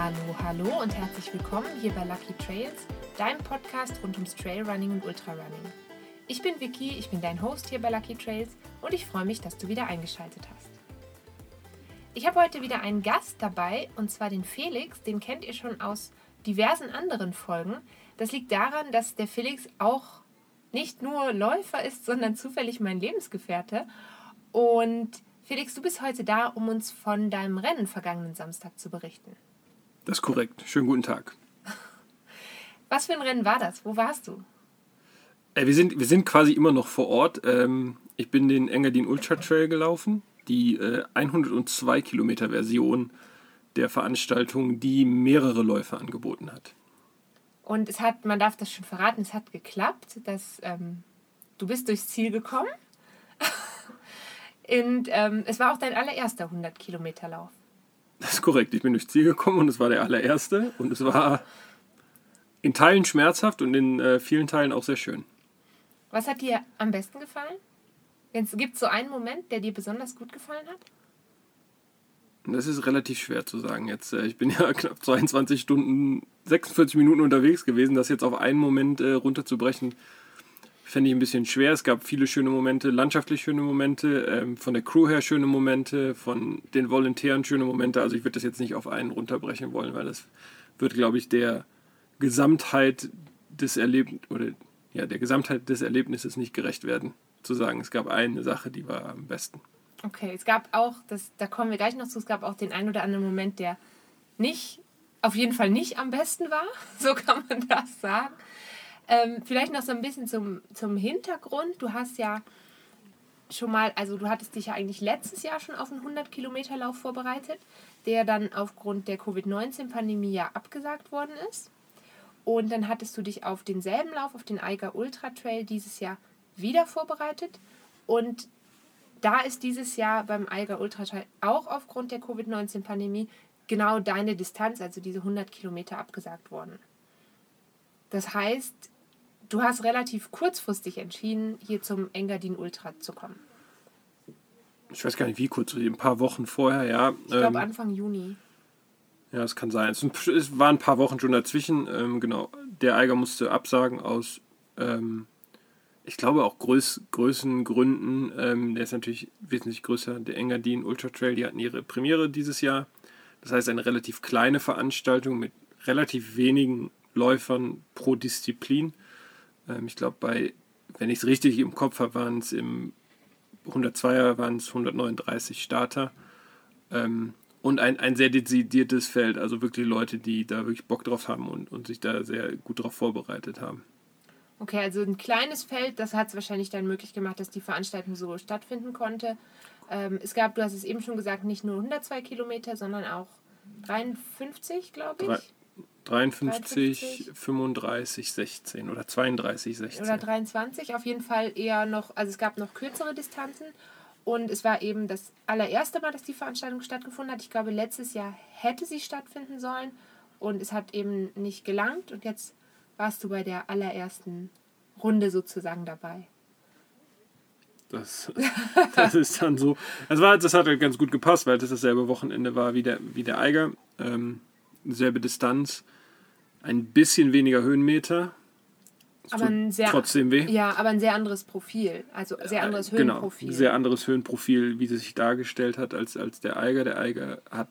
Hallo, hallo und herzlich willkommen hier bei Lucky Trails, deinem Podcast rund ums Trailrunning und Ultrarunning. Ich bin Vicky, ich bin dein Host hier bei Lucky Trails und ich freue mich, dass du wieder eingeschaltet hast. Ich habe heute wieder einen Gast dabei und zwar den Felix, den kennt ihr schon aus diversen anderen Folgen. Das liegt daran, dass der Felix auch nicht nur Läufer ist, sondern zufällig mein Lebensgefährte. Und Felix, du bist heute da, um uns von deinem Rennen vergangenen Samstag zu berichten. Das ist korrekt. Schönen guten Tag. Was für ein Rennen war das? Wo warst du? Äh, wir, sind, wir sind quasi immer noch vor Ort. Ähm, ich bin den Engadin Ultra Trail gelaufen, die äh, 102 Kilometer Version der Veranstaltung, die mehrere Läufe angeboten hat. Und es hat, man darf das schon verraten, es hat geklappt, dass ähm, du bist durchs Ziel gekommen. Und ähm, es war auch dein allererster 100 Kilometer Lauf. Das ist korrekt. Ich bin durchs Ziel gekommen und es war der allererste. Und es war in Teilen schmerzhaft und in äh, vielen Teilen auch sehr schön. Was hat dir am besten gefallen? Gibt es so einen Moment, der dir besonders gut gefallen hat? Das ist relativ schwer zu sagen jetzt. Äh, ich bin ja knapp 22 Stunden, 46 Minuten unterwegs gewesen. Das jetzt auf einen Moment äh, runterzubrechen, fände ich ein bisschen schwer. Es gab viele schöne Momente, landschaftlich schöne Momente, ähm, von der Crew her schöne Momente, von den Volontären schöne Momente. Also ich würde das jetzt nicht auf einen runterbrechen wollen, weil das wird, glaube ich, der Gesamtheit des Erlebnisses oder ja, der Gesamtheit des Erlebnisses nicht gerecht werden. Zu sagen, es gab eine Sache, die war am besten. Okay, es gab auch, das, da kommen wir gleich noch zu, es gab auch den einen oder anderen Moment, der nicht, auf jeden Fall nicht am besten war, so kann man das sagen. Ähm, vielleicht noch so ein bisschen zum, zum Hintergrund. Du hast ja schon mal, also du hattest dich ja eigentlich letztes Jahr schon auf einen 100-Kilometer-Lauf vorbereitet, der dann aufgrund der Covid-19-Pandemie ja abgesagt worden ist. Und dann hattest du dich auf denselben Lauf, auf den Eiger Ultra Trail dieses Jahr wieder vorbereitet. Und da ist dieses Jahr beim Eiger Ultra Trail auch aufgrund der Covid-19-Pandemie genau deine Distanz, also diese 100 Kilometer, abgesagt worden. Das heißt, du hast relativ kurzfristig entschieden, hier zum Engadin Ultra zu kommen. Ich weiß gar nicht, wie kurz, ein paar Wochen vorher, ja. Ich glaube ähm, Anfang Juni. Ja, es kann sein. Es, es waren ein paar Wochen schon dazwischen. Ähm, genau, der Eiger musste absagen aus, ähm, ich glaube auch Größ, Größengründen. Ähm, der ist natürlich wesentlich größer. Der Engadin Ultra Trail, die hatten ihre Premiere dieses Jahr. Das heißt, eine relativ kleine Veranstaltung mit relativ wenigen Läufern pro Disziplin. Ähm, ich glaube, bei, wenn ich es richtig im Kopf habe, waren es im 102er waren es 139 Starter. Ähm, und ein, ein sehr dezidiertes Feld, also wirklich Leute, die da wirklich Bock drauf haben und, und sich da sehr gut drauf vorbereitet haben. Okay, also ein kleines Feld, das hat es wahrscheinlich dann möglich gemacht, dass die Veranstaltung so stattfinden konnte. Ähm, es gab, du hast es eben schon gesagt, nicht nur 102 Kilometer, sondern auch 53, glaube ich. 53, 35, 16 oder 32, 16. Oder 23, auf jeden Fall eher noch, also es gab noch kürzere Distanzen und es war eben das allererste Mal, dass die Veranstaltung stattgefunden hat. Ich glaube, letztes Jahr hätte sie stattfinden sollen und es hat eben nicht gelangt und jetzt warst du bei der allerersten Runde sozusagen dabei. Das, das ist dann so. Das, war, das hat halt ganz gut gepasst, weil das dasselbe Wochenende war wie der, wie der Eiger. Ähm, selbe Distanz ein bisschen weniger Höhenmeter. aber ein sehr, trotzdem weh. Ja, aber ein sehr anderes Profil. Also sehr anderes genau, Höhenprofil. Genau, sehr anderes Höhenprofil, wie es sich dargestellt hat, als, als der Eiger. Der Eiger hat,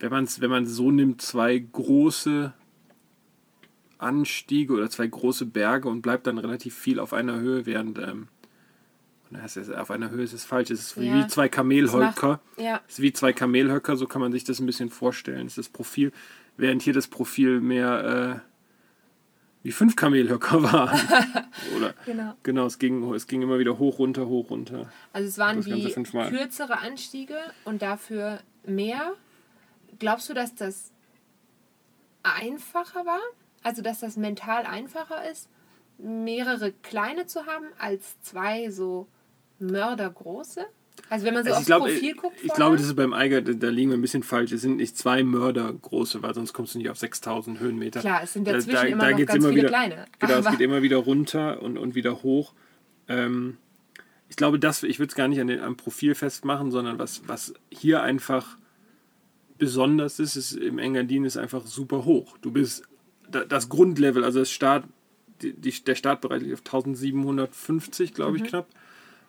wenn man es wenn so nimmt, zwei große Anstiege oder zwei große Berge und bleibt dann relativ viel auf einer Höhe, während ähm, auf einer Höhe ist es falsch, es ist wie, ja, zwei Kamelhöcker. Ja. Es ist wie zwei Kamelhöcker, so kann man sich das ein bisschen vorstellen. Es ist das Profil während hier das Profil mehr äh, wie fünf Kamelhöcker waren. Oder, genau. Genau, es ging, es ging immer wieder hoch, runter, hoch, runter. Also es waren wie kürzere Anstiege und dafür mehr. Glaubst du, dass das einfacher war? Also dass das mental einfacher ist, mehrere kleine zu haben, als zwei so mördergroße? Also wenn man so also aufs glaub, Profil guckt. Ich glaube, das ist beim Eiger, da liegen wir ein bisschen falsch. Es sind nicht zwei Mörder große, weil sonst kommst du nicht auf 6000 Höhenmeter. Klar, es sind dazwischen da, da, immer da noch ganz immer viele wieder, kleine. Genau, es geht immer wieder runter und, und wieder hoch. Ähm, ich glaube, das, ich würde es gar nicht an den, am Profil festmachen, sondern was, was hier einfach besonders ist, ist im Engadin ist einfach super hoch. Du bist das Grundlevel, also das Start, die, der Startbereich liegt auf 1750, glaube ich, mhm. knapp.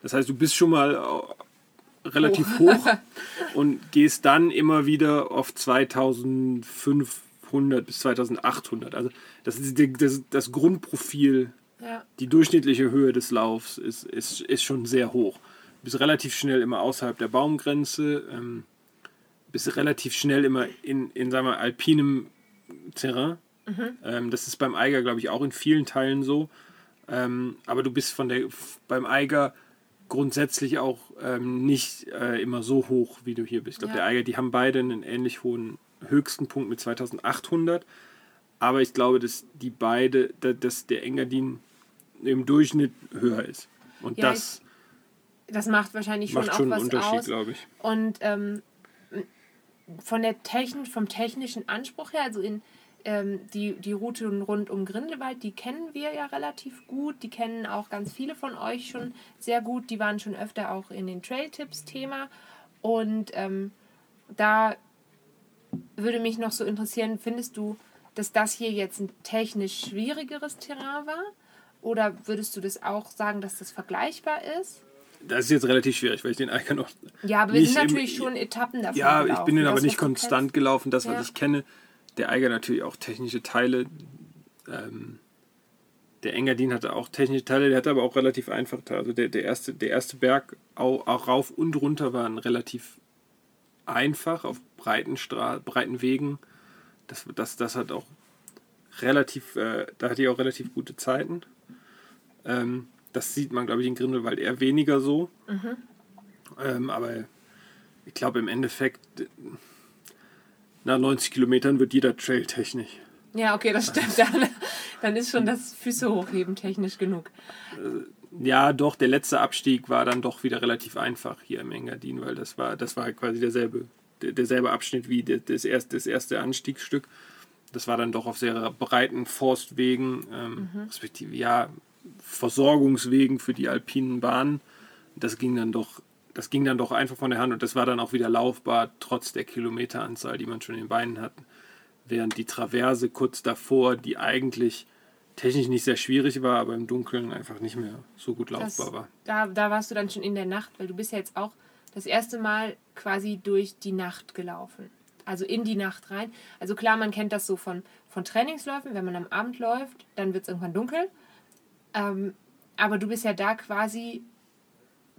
Das heißt, du bist schon mal äh, relativ oh. hoch und gehst dann immer wieder auf 2500 bis 2800. Also das ist die, das, das Grundprofil, ja. die durchschnittliche Höhe des Laufs ist, ist, ist schon sehr hoch. Du bist relativ schnell immer außerhalb der Baumgrenze. Ähm, bist relativ schnell immer in, in sagen wir, alpinem Terrain. Mhm. Ähm, das ist beim Eiger, glaube ich, auch in vielen Teilen so. Ähm, aber du bist von der beim Eiger grundsätzlich auch ähm, nicht äh, immer so hoch, wie du hier bist. Ich glaube, ja. der Eiger, die haben beide einen ähnlich hohen höchsten Punkt mit 2800. Aber ich glaube, dass die beide, dass der Engadin im Durchschnitt höher ist. Und ja, das, ich, das macht wahrscheinlich schon macht schon auch was Unterschied, glaube ich. Und ähm, von der Technik, vom technischen Anspruch her, also in ähm, die, die Route rund um Grindelwald, die kennen wir ja relativ gut. Die kennen auch ganz viele von euch schon sehr gut. Die waren schon öfter auch in den Trail-Tipps-Thema. Und ähm, da würde mich noch so interessieren, findest du, dass das hier jetzt ein technisch schwierigeres Terrain war? Oder würdest du das auch sagen, dass das vergleichbar ist? Das ist jetzt relativ schwierig, weil ich den Eiger noch. Ja, aber wir sind natürlich im, schon Etappen davon. Ja, gelaufen. ich bin den aber nicht konstant gelaufen, das, was ja. ich kenne. Der Eiger natürlich auch technische Teile. Ähm, der Engadin hatte auch technische Teile, der hatte aber auch relativ einfache Teile. Also der, der, erste, der erste Berg, auch, auch rauf und runter, waren relativ einfach auf breiten, Stra breiten Wegen. Das, das, das hat auch relativ, äh, da hatte ich auch relativ gute Zeiten. Ähm, das sieht man, glaube ich, in Grindelwald eher weniger so. Mhm. Ähm, aber ich glaube, im Endeffekt, nach 90 Kilometern wird jeder Trail technisch. Ja, okay, das stimmt. Dann, dann ist schon das Füße hochheben technisch genug. Äh, ja, doch, der letzte Abstieg war dann doch wieder relativ einfach hier im Engadin, weil das war, das war quasi derselbe, derselbe Abschnitt wie das erste, das erste Anstiegsstück. Das war dann doch auf sehr breiten Forstwegen, ähm, mhm. respektive, ja, Versorgungswegen für die alpinen Bahnen. Das ging dann doch, das ging dann doch einfach von der Hand und das war dann auch wieder laufbar, trotz der Kilometeranzahl, die man schon in den Beinen hatte. Während die Traverse kurz davor, die eigentlich technisch nicht sehr schwierig war, aber im Dunkeln einfach nicht mehr so gut laufbar das, war. Da, da warst du dann schon in der Nacht, weil du bist ja jetzt auch das erste Mal quasi durch die Nacht gelaufen. Also in die Nacht rein. Also klar, man kennt das so von, von Trainingsläufen, wenn man am Abend läuft, dann wird es irgendwann dunkel ähm, aber du bist ja da quasi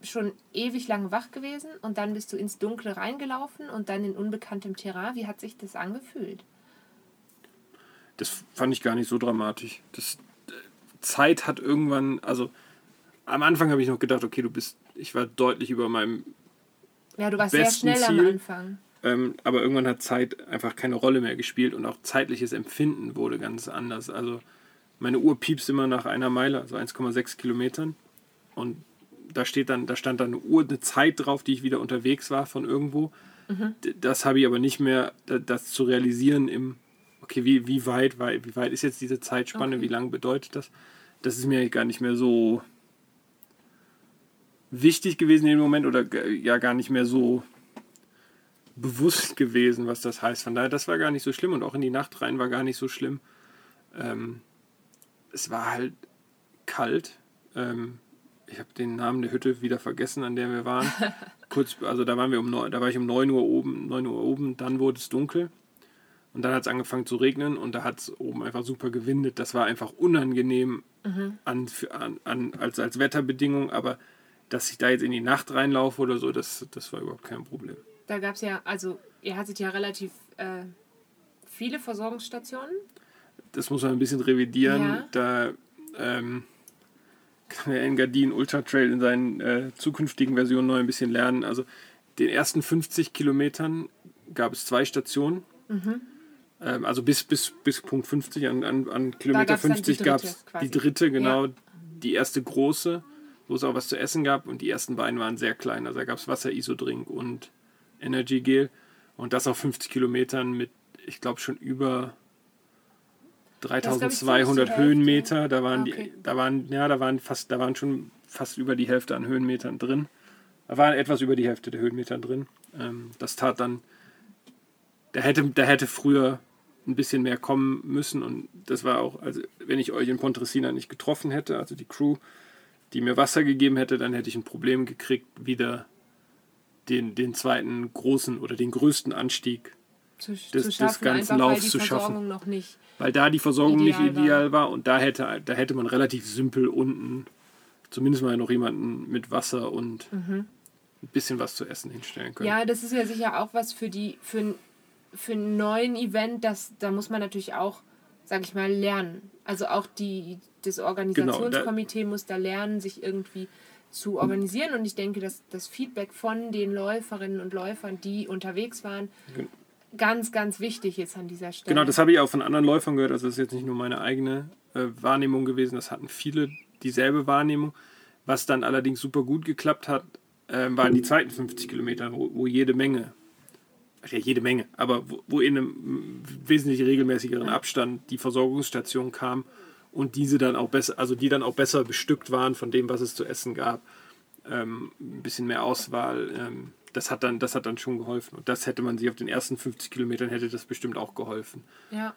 schon ewig lang wach gewesen und dann bist du ins Dunkle reingelaufen und dann in unbekanntem Terrain. Wie hat sich das angefühlt? Das fand ich gar nicht so dramatisch. Das, äh, Zeit hat irgendwann, also am Anfang habe ich noch gedacht, okay, du bist, ich war deutlich über meinem. Ja, du warst sehr schnell Ziel. am Anfang. Ähm, aber irgendwann hat Zeit einfach keine Rolle mehr gespielt und auch zeitliches Empfinden wurde ganz anders. Also meine Uhr piepst immer nach einer Meile, also 1,6 Kilometern. Und da steht dann, da stand dann eine Uhr, eine Zeit drauf, die ich wieder unterwegs war von irgendwo. Mhm. Das habe ich aber nicht mehr, das zu realisieren im, okay, wie, wie weit, wie weit ist jetzt diese Zeitspanne, okay. wie lange bedeutet das? Das ist mir gar nicht mehr so wichtig gewesen in dem Moment oder ja gar nicht mehr so bewusst gewesen, was das heißt. Von daher, das war gar nicht so schlimm und auch in die Nacht rein war gar nicht so schlimm. Ähm, es war halt kalt. Ähm, ich habe den Namen der Hütte wieder vergessen, an der wir waren. Kurz, also da waren wir um neun, da war ich um 9 Uhr oben, 9 Uhr oben, dann wurde es dunkel. Und dann hat es angefangen zu regnen und da hat es oben einfach super gewindet. Das war einfach unangenehm mhm. an, an, an, als, als Wetterbedingung, aber dass ich da jetzt in die Nacht reinlaufe oder so, das, das war überhaupt kein Problem. Da gab es ja, also ihr hattet ja relativ äh, viele Versorgungsstationen das muss man ein bisschen revidieren. Ja. Da ähm, kann der Engadin Ultra Trail in seinen äh, zukünftigen Versionen noch ein bisschen lernen. Also den ersten 50 Kilometern gab es zwei Stationen. Mhm. Ähm, also bis, bis, bis Punkt 50, an, an, an Kilometer 50 gab es die dritte, genau, ja. die erste große, wo es auch was zu essen gab. Und die ersten beiden waren sehr klein. Also da gab es Wasser, Isodrink und Energy Gel. Und das auf 50 Kilometern mit, ich glaube, schon über 3200 Höhenmeter, da waren okay. die, da waren, ja, da waren fast, da waren schon fast über die Hälfte an Höhenmetern drin. Da waren etwas über die Hälfte der Höhenmeter drin. Ähm, das tat dann da hätte, da hätte früher ein bisschen mehr kommen müssen und das war auch, also wenn ich euch in Pontresina nicht getroffen hätte, also die Crew, die mir Wasser gegeben hätte, dann hätte ich ein Problem gekriegt, wieder den, den zweiten großen oder den größten Anstieg zu, des, zu des schaffen, ganzen einfach, Laufs zu schaffen. noch nicht. Weil da die Versorgung Ideal nicht ideal war. und da hätte, da hätte man relativ simpel unten zumindest mal noch jemanden mit Wasser und ein bisschen was zu essen hinstellen können. Ja, das ist ja sicher auch was für die für, ein- für einen neuen Event, das da muss man natürlich auch, sag ich mal, lernen. Also auch die das Genau, Organisationskomitee muss da lernen, sich irgendwie zu organisieren und ich denke, dass das Feedback von den Läuferinnen und Läufern, die unterwegs waren, ganz, ganz wichtig ist an dieser Stelle. Genau, das habe ich auch von anderen Läufern gehört. Also das ist jetzt nicht nur meine eigene äh, Wahrnehmung gewesen. Das hatten viele dieselbe Wahrnehmung. Was dann allerdings super gut geklappt hat, ähm, waren die zweiten 50 Kilometer, wo, wo jede Menge, ja jede Menge, aber wo, wo in einem wesentlich regelmäßigeren Abstand die Versorgungsstation kam und diese dann auch besser, also die dann auch besser bestückt waren von dem, was es zu essen gab. Ähm, ein bisschen mehr Auswahl. Ähm, das hat dann, das hat dann schon geholfen. Und das hätte man sich auf den ersten 50 Kilometern hätte das bestimmt auch geholfen. ja.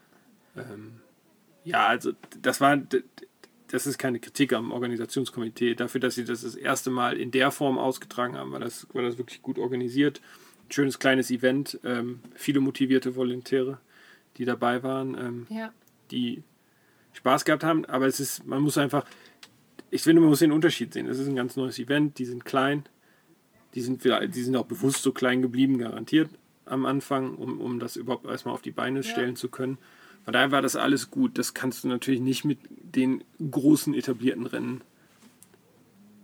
Ja, also das war, das ist keine Kritik am Organisationskomitee. Dafür, dass sie das das erste Mal in der Form ausgetragen haben, war das, war das wirklich gut organisiert. Ein schönes kleines Event, ähm, viele motivierte Volontäre, die dabei waren, ähm, Ja. die Spaß gehabt haben. Aber es ist, man muss einfach, ich finde, man muss den Unterschied sehen. Es ist ein ganz neues Event, die sind klein, die sind, die sind auch bewusst so klein geblieben, garantiert am Anfang, um, um das überhaupt erstmal auf die Beine stellen zu können. Von daher war das alles gut. Das kannst du natürlich nicht mit den großen etablierten Rennen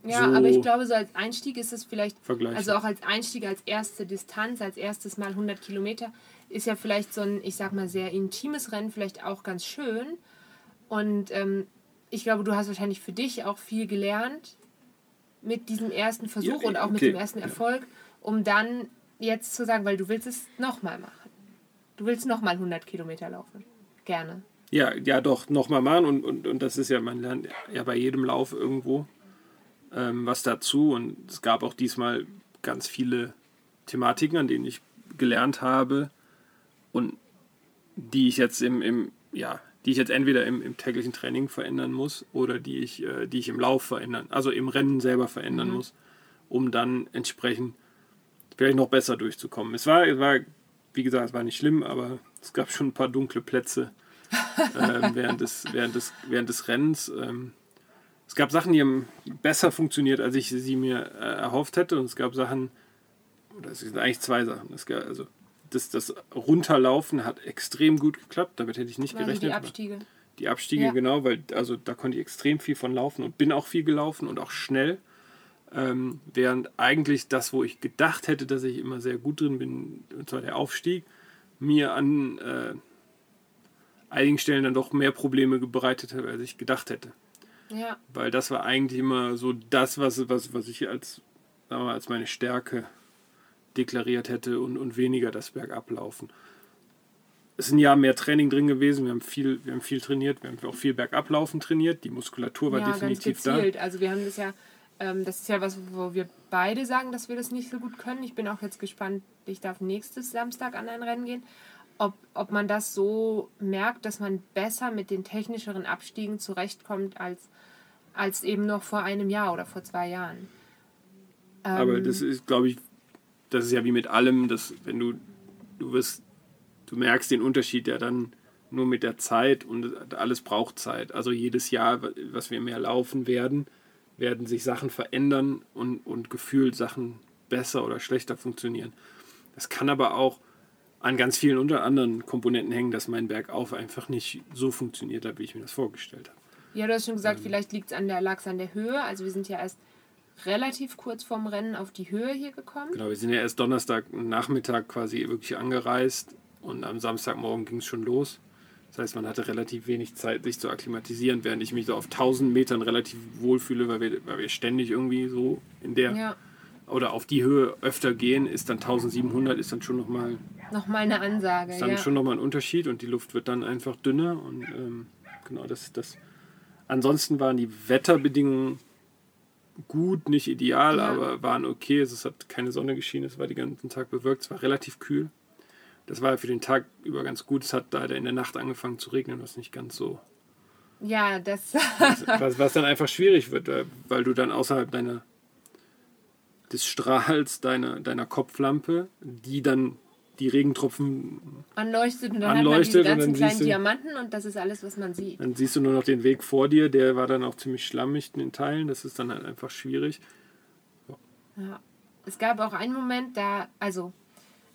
Ja, so aber ich glaube, so als Einstieg ist es vielleicht, also auch als Einstieg, als erste Distanz, als erstes Mal 100 Kilometer, ist ja vielleicht so ein, ich sag mal, sehr intimes Rennen vielleicht auch ganz schön. Und ähm, ich glaube, du hast wahrscheinlich für dich auch viel gelernt mit diesem ersten Versuch Ja, und auch mit okay, dem ersten. Erfolg, um dann jetzt zu sagen, weil du willst es nochmal machen. Du willst nochmal 100 Kilometer laufen. Gerne. Ja, ja, doch, nochmal machen und, und, und das ist ja, man lernt ja bei jedem Lauf irgendwo ähm, was dazu und es gab auch diesmal ganz viele Thematiken, an denen ich gelernt habe und die ich jetzt im, im ja, die ich jetzt entweder im, im täglichen Training verändern muss oder die ich, äh, die ich im Lauf verändern, also im Rennen selber verändern muss, um dann entsprechend vielleicht noch besser durchzukommen. Es war, es war, wie gesagt, es war nicht schlimm, aber es gab schon ein paar dunkle Plätze ähm, während, des, während, des, während des Rennens. Ähm, es gab Sachen, die haben besser funktioniert, als ich sie mir äh, erhofft hätte. Und es gab Sachen, oder es sind eigentlich zwei Sachen. Es gab, also das, das Runterlaufen hat extrem gut geklappt. Damit hätte ich nicht Also gerechnet. die Abstiege. Die Abstiege, Ja. genau, weil also da konnte ich extrem viel von laufen und bin auch viel gelaufen und auch schnell. Ähm, während eigentlich das, wo ich gedacht hätte, dass ich immer sehr gut drin bin, und zwar der Aufstieg, mir an äh, einigen Stellen dann doch mehr Probleme bereitet hat, als ich gedacht hätte. Ja. Weil das war eigentlich immer so das, was, was, was ich als, sagen wir mal, als meine Stärke deklariert hätte und, und weniger das Bergablaufen. Es ist ein Jahr mehr Training drin gewesen. Wir haben viel, wir haben viel trainiert. Wir haben auch viel Bergablaufen trainiert. Die Muskulatur war ja, ganz definitiv da. gezielt. Also wir haben das ja, ähm, das ist ja was, wo wir beide sagen, dass wir das nicht so gut können. Ich bin auch jetzt gespannt, ich darf nächstes Samstag an ein Rennen gehen, ob, ob man das so merkt, dass man besser mit den technischeren Abstiegen zurechtkommt als, als eben noch vor einem Jahr oder vor zwei Jahren. Aber Ähm, das ist, glaube ich, das ist ja wie mit allem, dass wenn du, du wirst, du merkst den Unterschied ja dann nur mit der Zeit und alles braucht Zeit. Also jedes Jahr, was wir mehr laufen werden, werden sich Sachen verändern und, und gefühlt Sachen besser oder schlechter funktionieren. Das kann aber auch an ganz vielen unter anderen Komponenten hängen, dass mein Bergauf einfach nicht so funktioniert hat, wie ich mir das vorgestellt habe. Ja, du hast schon Ähm. gesagt, vielleicht liegt es an der, lag's an der Höhe. Also wir sind ja erst relativ kurz vorm Rennen auf die Höhe hier gekommen. Genau, wir sind ja erst Donnerstag Nachmittag quasi wirklich angereist und am Samstagmorgen ging es schon los. Das heißt, man hatte relativ wenig Zeit, sich zu akklimatisieren, während ich mich so auf 1000 Metern relativ wohlfühle, weil wir, weil wir ständig irgendwie so in der Ja, oder auf die Höhe öfter gehen, ist dann 1700, ist dann schon nochmal nochmal eine Ansage. ist dann ja. schon noch mal ein Unterschied und die Luft wird dann einfach dünner und ähm, genau das das. Ansonsten waren die Wetterbedingungen gut, nicht ideal, Ja. aber waren okay. Es hat keine Sonne geschienen, es war den ganzen Tag bewölkt, es war relativ kühl das war für den Tag über ganz gut. Es hat leider in der Nacht angefangen zu regnen, was nicht ganz so. Ja, das. was, was dann einfach schwierig wird, weil du dann außerhalb deiner des Strahls deiner, deiner Kopflampe, die dann die Regentropfen anleuchtet und dann anleuchtet hat man diese ganzen kleinen du, Diamanten und das ist alles, was man sieht. Dann siehst du nur noch den Weg vor dir, der war dann auch ziemlich schlammig in den Teilen, das ist dann halt einfach schwierig. Ja. ja. Es gab auch einen Moment, da, also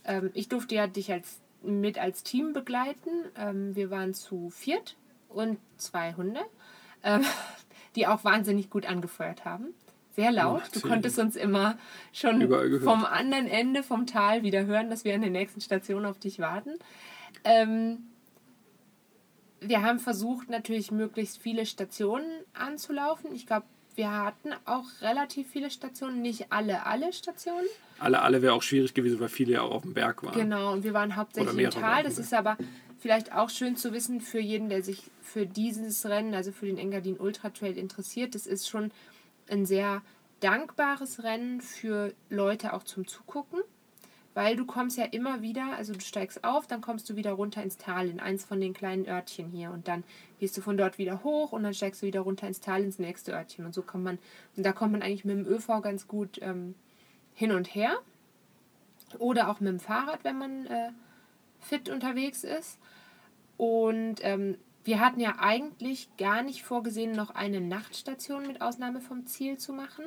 ähm, ich durfte ja dich als, mit als Team begleiten. Ähm, wir waren zu viert und zwei Hunde, ähm, die auch wahnsinnig gut angefeuert haben sehr laut. Du konntest uns immer schon vom anderen Ende vom Tal wieder hören, dass wir an der nächsten Station auf dich warten. Ähm, wir haben versucht, natürlich möglichst viele Stationen anzulaufen. Ich glaube, wir hatten auch relativ viele Stationen, nicht alle, alle Stationen. Alle, alle wäre auch schwierig gewesen, weil viele ja auch auf dem Berg waren. Genau, und wir waren hauptsächlich im Tal. Das ist aber vielleicht auch schön zu wissen für jeden, der sich für dieses Rennen, also für den Engadin Ultra Trail interessiert. Das ist schon ein sehr dankbares Rennen für Leute auch zum Zugucken, weil du kommst ja immer wieder, also du steigst auf, dann kommst du wieder runter ins Tal, in eins von den kleinen Örtchen hier. Und dann gehst du von dort wieder hoch und dann steigst du wieder runter ins Tal, ins nächste Örtchen. Und so kommt man, und da kommt man eigentlich mit dem ÖV ganz gut ähm, hin und her. Oder auch mit dem Fahrrad, wenn man äh, fit unterwegs ist. Und ähm, wir hatten ja eigentlich gar nicht vorgesehen, noch eine Nachtstation mit Ausnahme vom Ziel zu machen.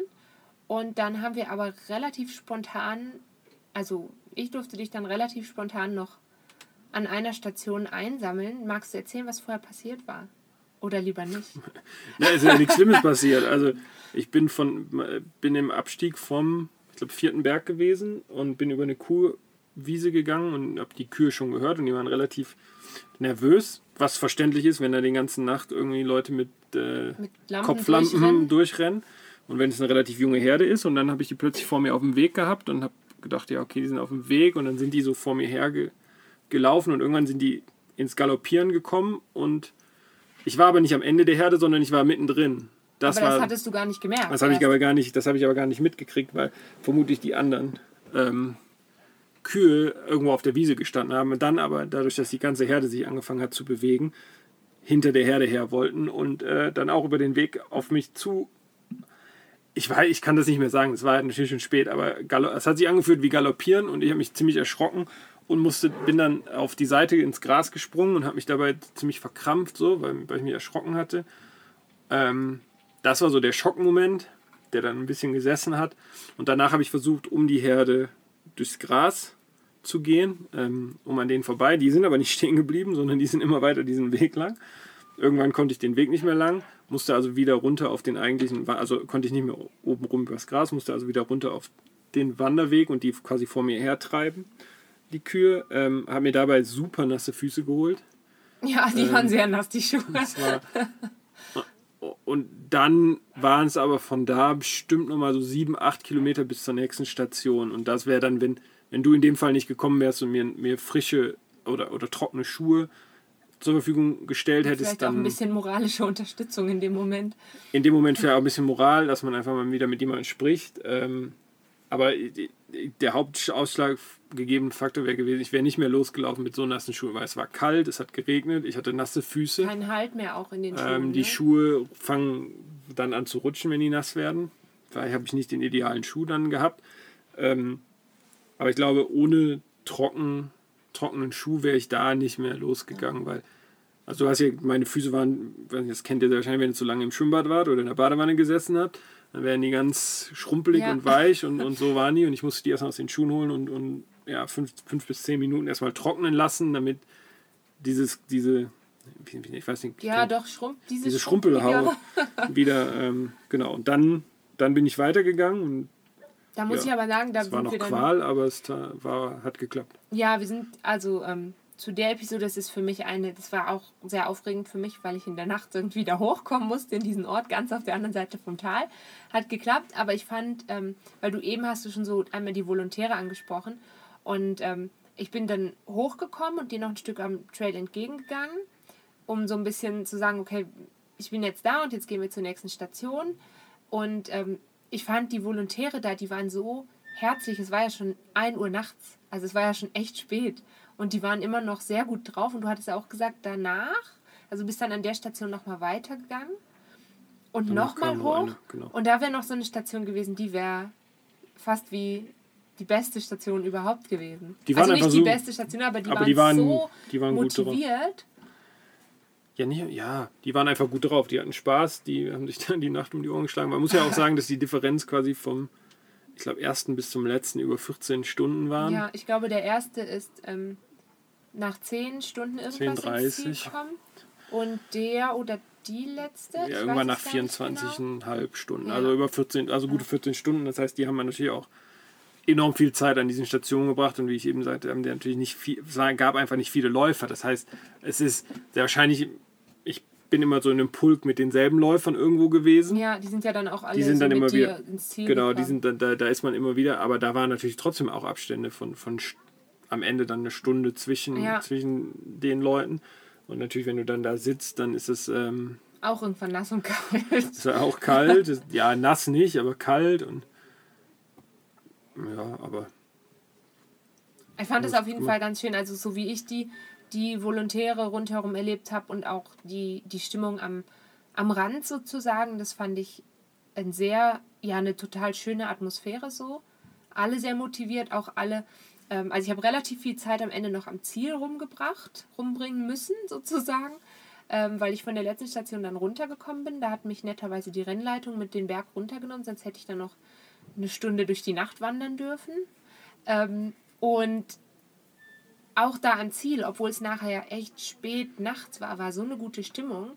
Und dann haben wir aber relativ spontan, also ich durfte dich dann relativ spontan noch an einer Station einsammeln. Magst du erzählen, was vorher passiert war? Oder lieber nicht? Ja, ist ja nichts Schlimmes passiert. Also ich bin von bin im Abstieg vom, ich glaube, vierten Berg gewesen und bin über eine Kuhwiese gegangen und habe die Kühe schon gehört und die waren relativ nervös, was verständlich ist, wenn da die ganze Nacht irgendwie Leute mit, äh, mit Kopflampen durchrennen. durchrennen. Und wenn es eine relativ junge Herde ist und dann habe ich die plötzlich vor mir auf dem Weg gehabt und habe gedacht, ja, okay, die sind auf dem Weg und dann sind die so vor mir her gelaufen und irgendwann sind die ins Galoppieren gekommen und ich war aber nicht am Ende der Herde, sondern ich war mittendrin. Das aber das war, hattest du gar nicht gemerkt. Das habe ich aber gar nicht, das habe ich aber gar nicht mitgekriegt, weil vermutlich die anderen ähm, Kühe irgendwo auf der Wiese gestanden haben, dann aber dadurch, dass die ganze Herde sich angefangen hat zu bewegen, hinter der Herde her wollten und äh, dann auch über den Weg auf mich zu ich weiß, ich kann das nicht mehr sagen, es war natürlich schon spät, aber es hat sich angefühlt wie Galoppieren und ich habe mich ziemlich erschrocken und musste, bin dann auf die Seite ins Gras gesprungen und habe mich dabei ziemlich verkrampft, so, weil, weil ich mich erschrocken hatte. Ähm, das war so der Schockmoment, der dann ein bisschen gesessen hat. Und danach habe ich versucht, um die Herde durchs Gras zu gehen, ähm, um an denen vorbei. Die sind aber nicht stehen geblieben, sondern die sind immer weiter diesen Weg lang. Irgendwann konnte ich den Weg nicht mehr lang musste also wieder runter auf den eigentlichen, also konnte ich nicht mehr oben rum übers Gras, musste also wieder runter auf den Wanderweg und die quasi vor mir hertreiben, die Kühe. Ähm, habe mir dabei super nasse Füße geholt. Ja, die ähm, waren sehr nass, die Schuhe. War, und dann waren es aber von da bestimmt nochmal so sieben, acht Kilometer bis zur nächsten Station. Und das wäre dann, wenn, wenn du in dem Fall nicht gekommen wärst und mir, mir frische oder, oder trockene Schuhe zur Verfügung gestellt hättest, vielleicht dann. auch ein bisschen moralische Unterstützung in dem Moment. In dem Moment vielleicht auch ein bisschen Moral, dass man einfach mal wieder mit jemandem spricht. Ähm, aber der hauptausschlaggegebene Faktor wäre gewesen, ich wäre nicht mehr losgelaufen mit so nassen Schuhen, weil es war kalt, es hat geregnet, ich hatte nasse Füße. Kein Halt mehr auch in den Schuhen. Ähm, die ne? Schuhe fangen dann an zu rutschen, wenn die nass werden. Daher habe ich nicht den idealen Schuh dann gehabt. Ähm, aber ich glaube, ohne trocken trockenen Schuh wäre ich da nicht mehr losgegangen, weil, also du hast ja, meine Füße waren, das kennt ihr wahrscheinlich, wenn ihr zu lange im Schwimmbad wart oder in der Badewanne gesessen habt, dann wären die ganz schrumpelig ja. und weich und, und so waren die und ich musste die erstmal aus den Schuhen holen und, und ja, fünf, fünf bis zehn Minuten erstmal trocknen lassen, damit dieses, diese, ich weiß nicht, ja, doch, Schrumpf, diese, diese Schrumpelhaut wieder, ähm, genau, und dann, dann bin ich weitergegangen und da muss ja, ich aber sagen, da es war noch Qual, aber es war, hat geklappt. Ja, wir sind also ähm, zu der Episode, das ist für mich eine, das war auch sehr aufregend für mich, weil ich in der Nacht irgendwie da hochkommen musste in diesen Ort, ganz auf der anderen Seite vom Tal. Hat geklappt, aber ich fand, ähm, weil du eben hast du schon so einmal die Volontäre angesprochen und ähm, ich bin dann hochgekommen und dir noch ein Stück am Trail entgegengegangen, um so ein bisschen zu sagen, okay, ich bin jetzt da und jetzt gehen wir zur nächsten Station und ähm, ich fand die Volontäre da, die waren so herzlich. Es war ja schon 1 Uhr nachts. Also es war ja schon echt spät. Und die waren immer noch sehr gut drauf und du hattest ja auch gesagt, danach, also bist dann an der Station nochmal weitergegangen und nochmal hoch eine, genau. und da wäre noch so eine Station gewesen, die wäre fast wie die beste Station überhaupt gewesen. Die waren also nicht die so, beste Station, aber die, aber waren, die waren so die waren motiviert. Ja, nicht, ja, die waren einfach gut drauf. Die hatten Spaß, die haben sich dann die Nacht um die Ohren geschlagen. Man muss ja auch sagen, dass die Differenz quasi vom, ich glaube, ersten bis zum letzten über 14 Stunden waren. Ja, ich glaube, der erste ist ähm, nach 10 Stunden irgendwas 10, 30. ins Ziel kommt. Und der oder die letzte? Ja, irgendwann nach 24,5 genau. Stunden. Ja. Also über 14, also gute 14 Stunden. Das heißt, die haben natürlich auch enorm viel Zeit an diesen Stationen gebracht und wie ich eben sagte, haben die natürlich nicht viel, es gab einfach nicht viele Läufer. Das heißt, es ist sehr wahrscheinlich, ich bin immer so in einem Pulk mit denselben Läufern irgendwo gewesen. Ja, die sind ja dann auch alle die sind so dann immer wieder, ins Ziel Genau, gekommen. die sind dann, da, da ist man immer wieder, aber da waren natürlich trotzdem auch Abstände von, von am Ende dann eine Stunde zwischen, ja. zwischen den Leuten. Und natürlich, wenn du dann da sitzt, dann ist es. Ähm, auch irgendwann nass und kalt. Ist auch kalt. ja, nass nicht, aber kalt und ja, aber. Ich fand es auf jeden Fall ganz schön, also so wie ich die, die Volontäre rundherum erlebt habe und auch die, die Stimmung am, am Rand sozusagen, das fand ich ein sehr, ja, eine total schöne Atmosphäre so. Alle sehr motiviert, auch alle. Ähm, also ich habe relativ viel Zeit am Ende noch am Ziel rumgebracht, rumbringen müssen sozusagen, ähm, weil ich von der letzten Station dann runtergekommen bin. Da hat mich netterweise die Rennleitung mit den Berg runtergenommen, sonst hätte ich dann noch eine Stunde durch die Nacht wandern dürfen. Ähm, und auch da am Ziel, obwohl es nachher echt spät nachts war, war so eine gute Stimmung.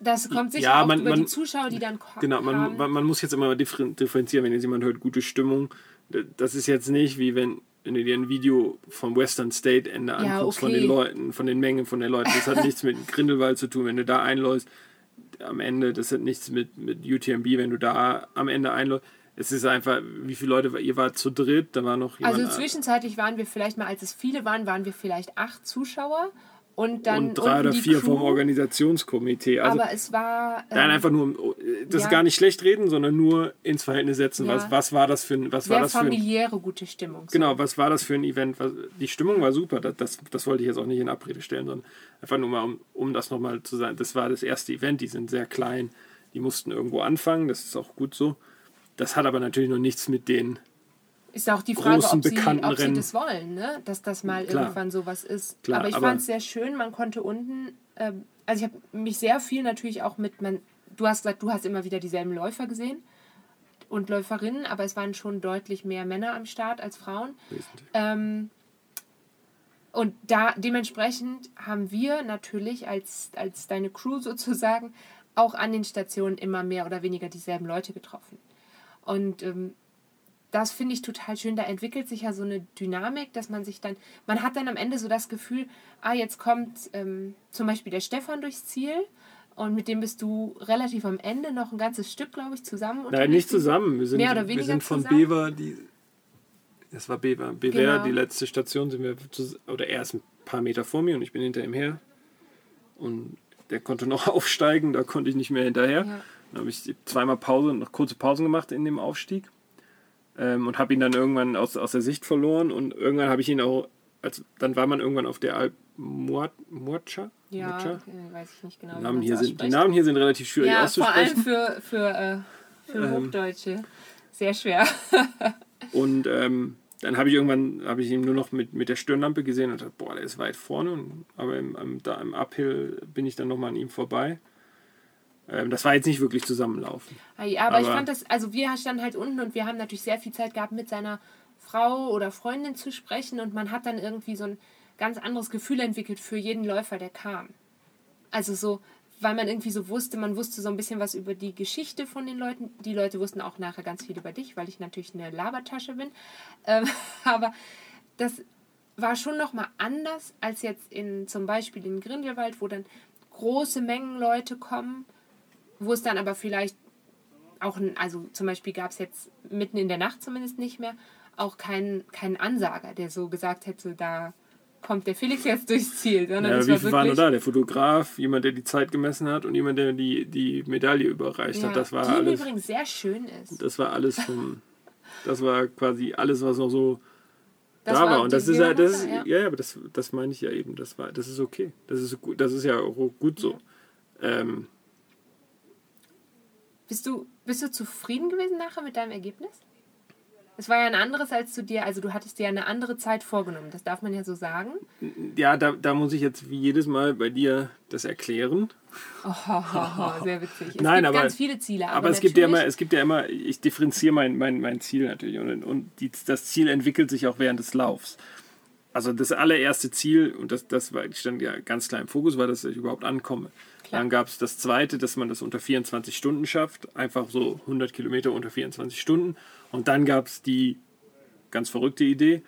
Das kommt sicher ja, auch man, über man, die Zuschauer, die dann kommen. Genau, man, man, muss jetzt immer differenzieren, wenn jetzt jemand hört, gute Stimmung. Das ist jetzt nicht wie wenn, wenn du dir ein Video vom Western State Ende anguckst, ja, okay. von den Leuten, von den Mengen von den Leuten. Das hat nichts mit Grindelwald zu tun. Wenn du da einläufst, am Ende, das hat nichts mit, mit UTMB, wenn du da am Ende einläufst es ist einfach, wie viele Leute, ihr wart zu dritt, da war noch jemand. Also zwischenzeitlich waren wir vielleicht mal, als es viele waren, waren wir vielleicht acht Zuschauer. Und dann und drei oder vier Crew. vom Organisationskomitee. Also aber es war. Ähm, nein, einfach nur, das ja. gar nicht schlecht reden, sondern nur ins Verhältnis setzen. Ja. Was, was war das für ein. Was Sehr war das familiäre, für ein, gute Stimmung. So. Genau, was war das für ein Event? Die Stimmung war super, das, das, das wollte ich jetzt auch nicht in Abrede stellen, sondern einfach nur mal, um, um das nochmal zu sagen. Das war das erste Event, die sind sehr klein, die mussten irgendwo anfangen, das ist auch gut so. Das hat aber natürlich noch nichts mit den ist auch die Frage, ob, sie, ob sie, das wollen, ne? dass das mal Klar. irgendwann sowas ist. Klar, aber ich fand es sehr schön, man konnte unten, äh, also ich habe mich sehr viel natürlich auch mit, man, du hast gesagt, du hast immer wieder dieselben Läufer gesehen und Läuferinnen, aber es waren schon deutlich mehr Männer am Start als Frauen. Ähm, und da dementsprechend haben wir natürlich als, als deine Crew sozusagen auch an den Stationen immer mehr oder weniger dieselben Leute getroffen. Und ähm, das finde ich total schön. Da entwickelt sich ja so eine Dynamik, dass man sich dann, man hat dann am Ende so das Gefühl, ah, jetzt kommt ähm, zum Beispiel der Stefan durchs Ziel und mit dem bist du relativ am Ende noch ein ganzes Stück, glaube ich, zusammen. Nein, nicht zusammen. Wir sind, Mehr oder weniger wir sind von zusammen. Bever, die, das war Bever, Bever, genau. die letzte Station, sind wir, oder er ist ein paar Meter vor mir und ich bin hinter ihm her. Und der konnte noch aufsteigen, da konnte ich nicht mehr hinterher. Ja. Dann habe ich zweimal Pause, noch kurze Pausen gemacht in dem Aufstieg ähm, und habe ihn dann irgendwann aus, aus der Sicht verloren und irgendwann habe ich ihn auch, als, dann war man irgendwann auf der Alp Murcha? Ja, weiß ich nicht genau. Die Namen, hier sind, die Namen hier sind relativ schwierig ja, auszusprechen. Vor allem für, für, äh, für ähm, Hochdeutsche. Sehr schwer. und ähm, dann habe ich irgendwann, habe ich ihn nur noch mit, mit der Stirnlampe gesehen und dachte, boah, der ist weit vorne. Und, aber im, im, da im Uphill bin ich dann nochmal an ihm vorbei. Ähm, das war jetzt nicht wirklich zusammenlaufen. Ja, aber, aber, ich fand das, also wir standen halt unten und wir haben natürlich sehr viel Zeit gehabt, mit seiner Frau oder Freundin zu sprechen und man hat dann irgendwie so ein ganz anderes Gefühl entwickelt für jeden Läufer, der kam. Also so, weil man irgendwie so wusste, man wusste so ein bisschen was über die Geschichte von den Leuten. Die Leute wussten auch nachher ganz viel über dich, weil ich natürlich eine Labertasche bin. Ähm, aber das war schon nochmal anders als jetzt in zum Beispiel in Grindelwald, wo dann große Mengen Leute kommen wo es dann aber vielleicht auch, also zum Beispiel gab es jetzt mitten in der Nacht zumindest nicht mehr, auch keinen kein Ansager, der so gesagt hätte, da kommt der Felix jetzt durchs Ziel. Sondern ja, wie war viele waren nur da? Der Fotograf, jemand, der die Zeit gemessen hat und jemand, der die, die Medaille überreicht ja, hat. Das war die alles, übrigens sehr schön ist. Das war alles vom, das war quasi alles, was noch so Das da war. Und das ist ja, das ist, ja, ja, aber das, das meine ich ja eben. Das war, das ist okay. Das ist gut, das ist ja auch gut so. Ähm, Bist du, bist du zufrieden gewesen nachher mit deinem Ergebnis? Es war ja ein anderes als zu dir, also du hattest dir ja eine andere Zeit vorgenommen, das darf man ja so sagen. ja, da, da muss ich jetzt wie jedes Mal bei dir das erklären. Oh, sehr witzig. Es Nein, gibt aber- ganz viele Ziele, aber, Aber es gibt ja immer, es gibt ja immer, ich differenziere mein, mein, mein Ziel natürlich und, und die, das Ziel entwickelt sich auch während des Laufs. Also das allererste Ziel, und das, das war, stand ja ganz klar im Fokus, war, dass ich überhaupt ankomme. Klar. Dann gab es das zweite, dass man das unter 24 Stunden schafft, einfach so 100 Kilometer unter 24 Stunden. Und dann gab es die ganz verrückte Idee,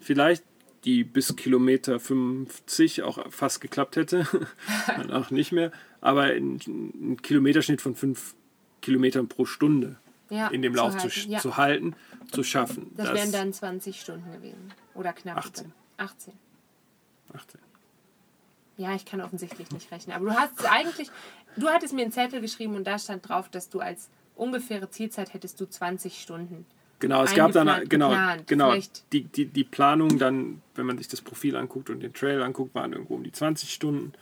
vielleicht, die bis Kilometer 50 auch fast geklappt hätte, dann auch nicht mehr, aber ein, ein Kilometerschnitt von 5 Kilometern pro Stunde ja, in dem zu Lauf zu, halten. ja. zu halten, zu schaffen. Das, wären dann 20 Stunden gewesen. Oder knapp. 18. 18. 18. Ja, ich kann offensichtlich nicht rechnen. Aber du hast eigentlich, du hattest mir einen Zettel geschrieben und da stand drauf, dass du als ungefähre Zielzeit hättest du 20 Stunden. Genau, es gab dann genau, geplant, genau vielleicht. die, die, die Planung dann, wenn man sich das Profil anguckt und den Trail anguckt, waren irgendwo um die 20 Stunden.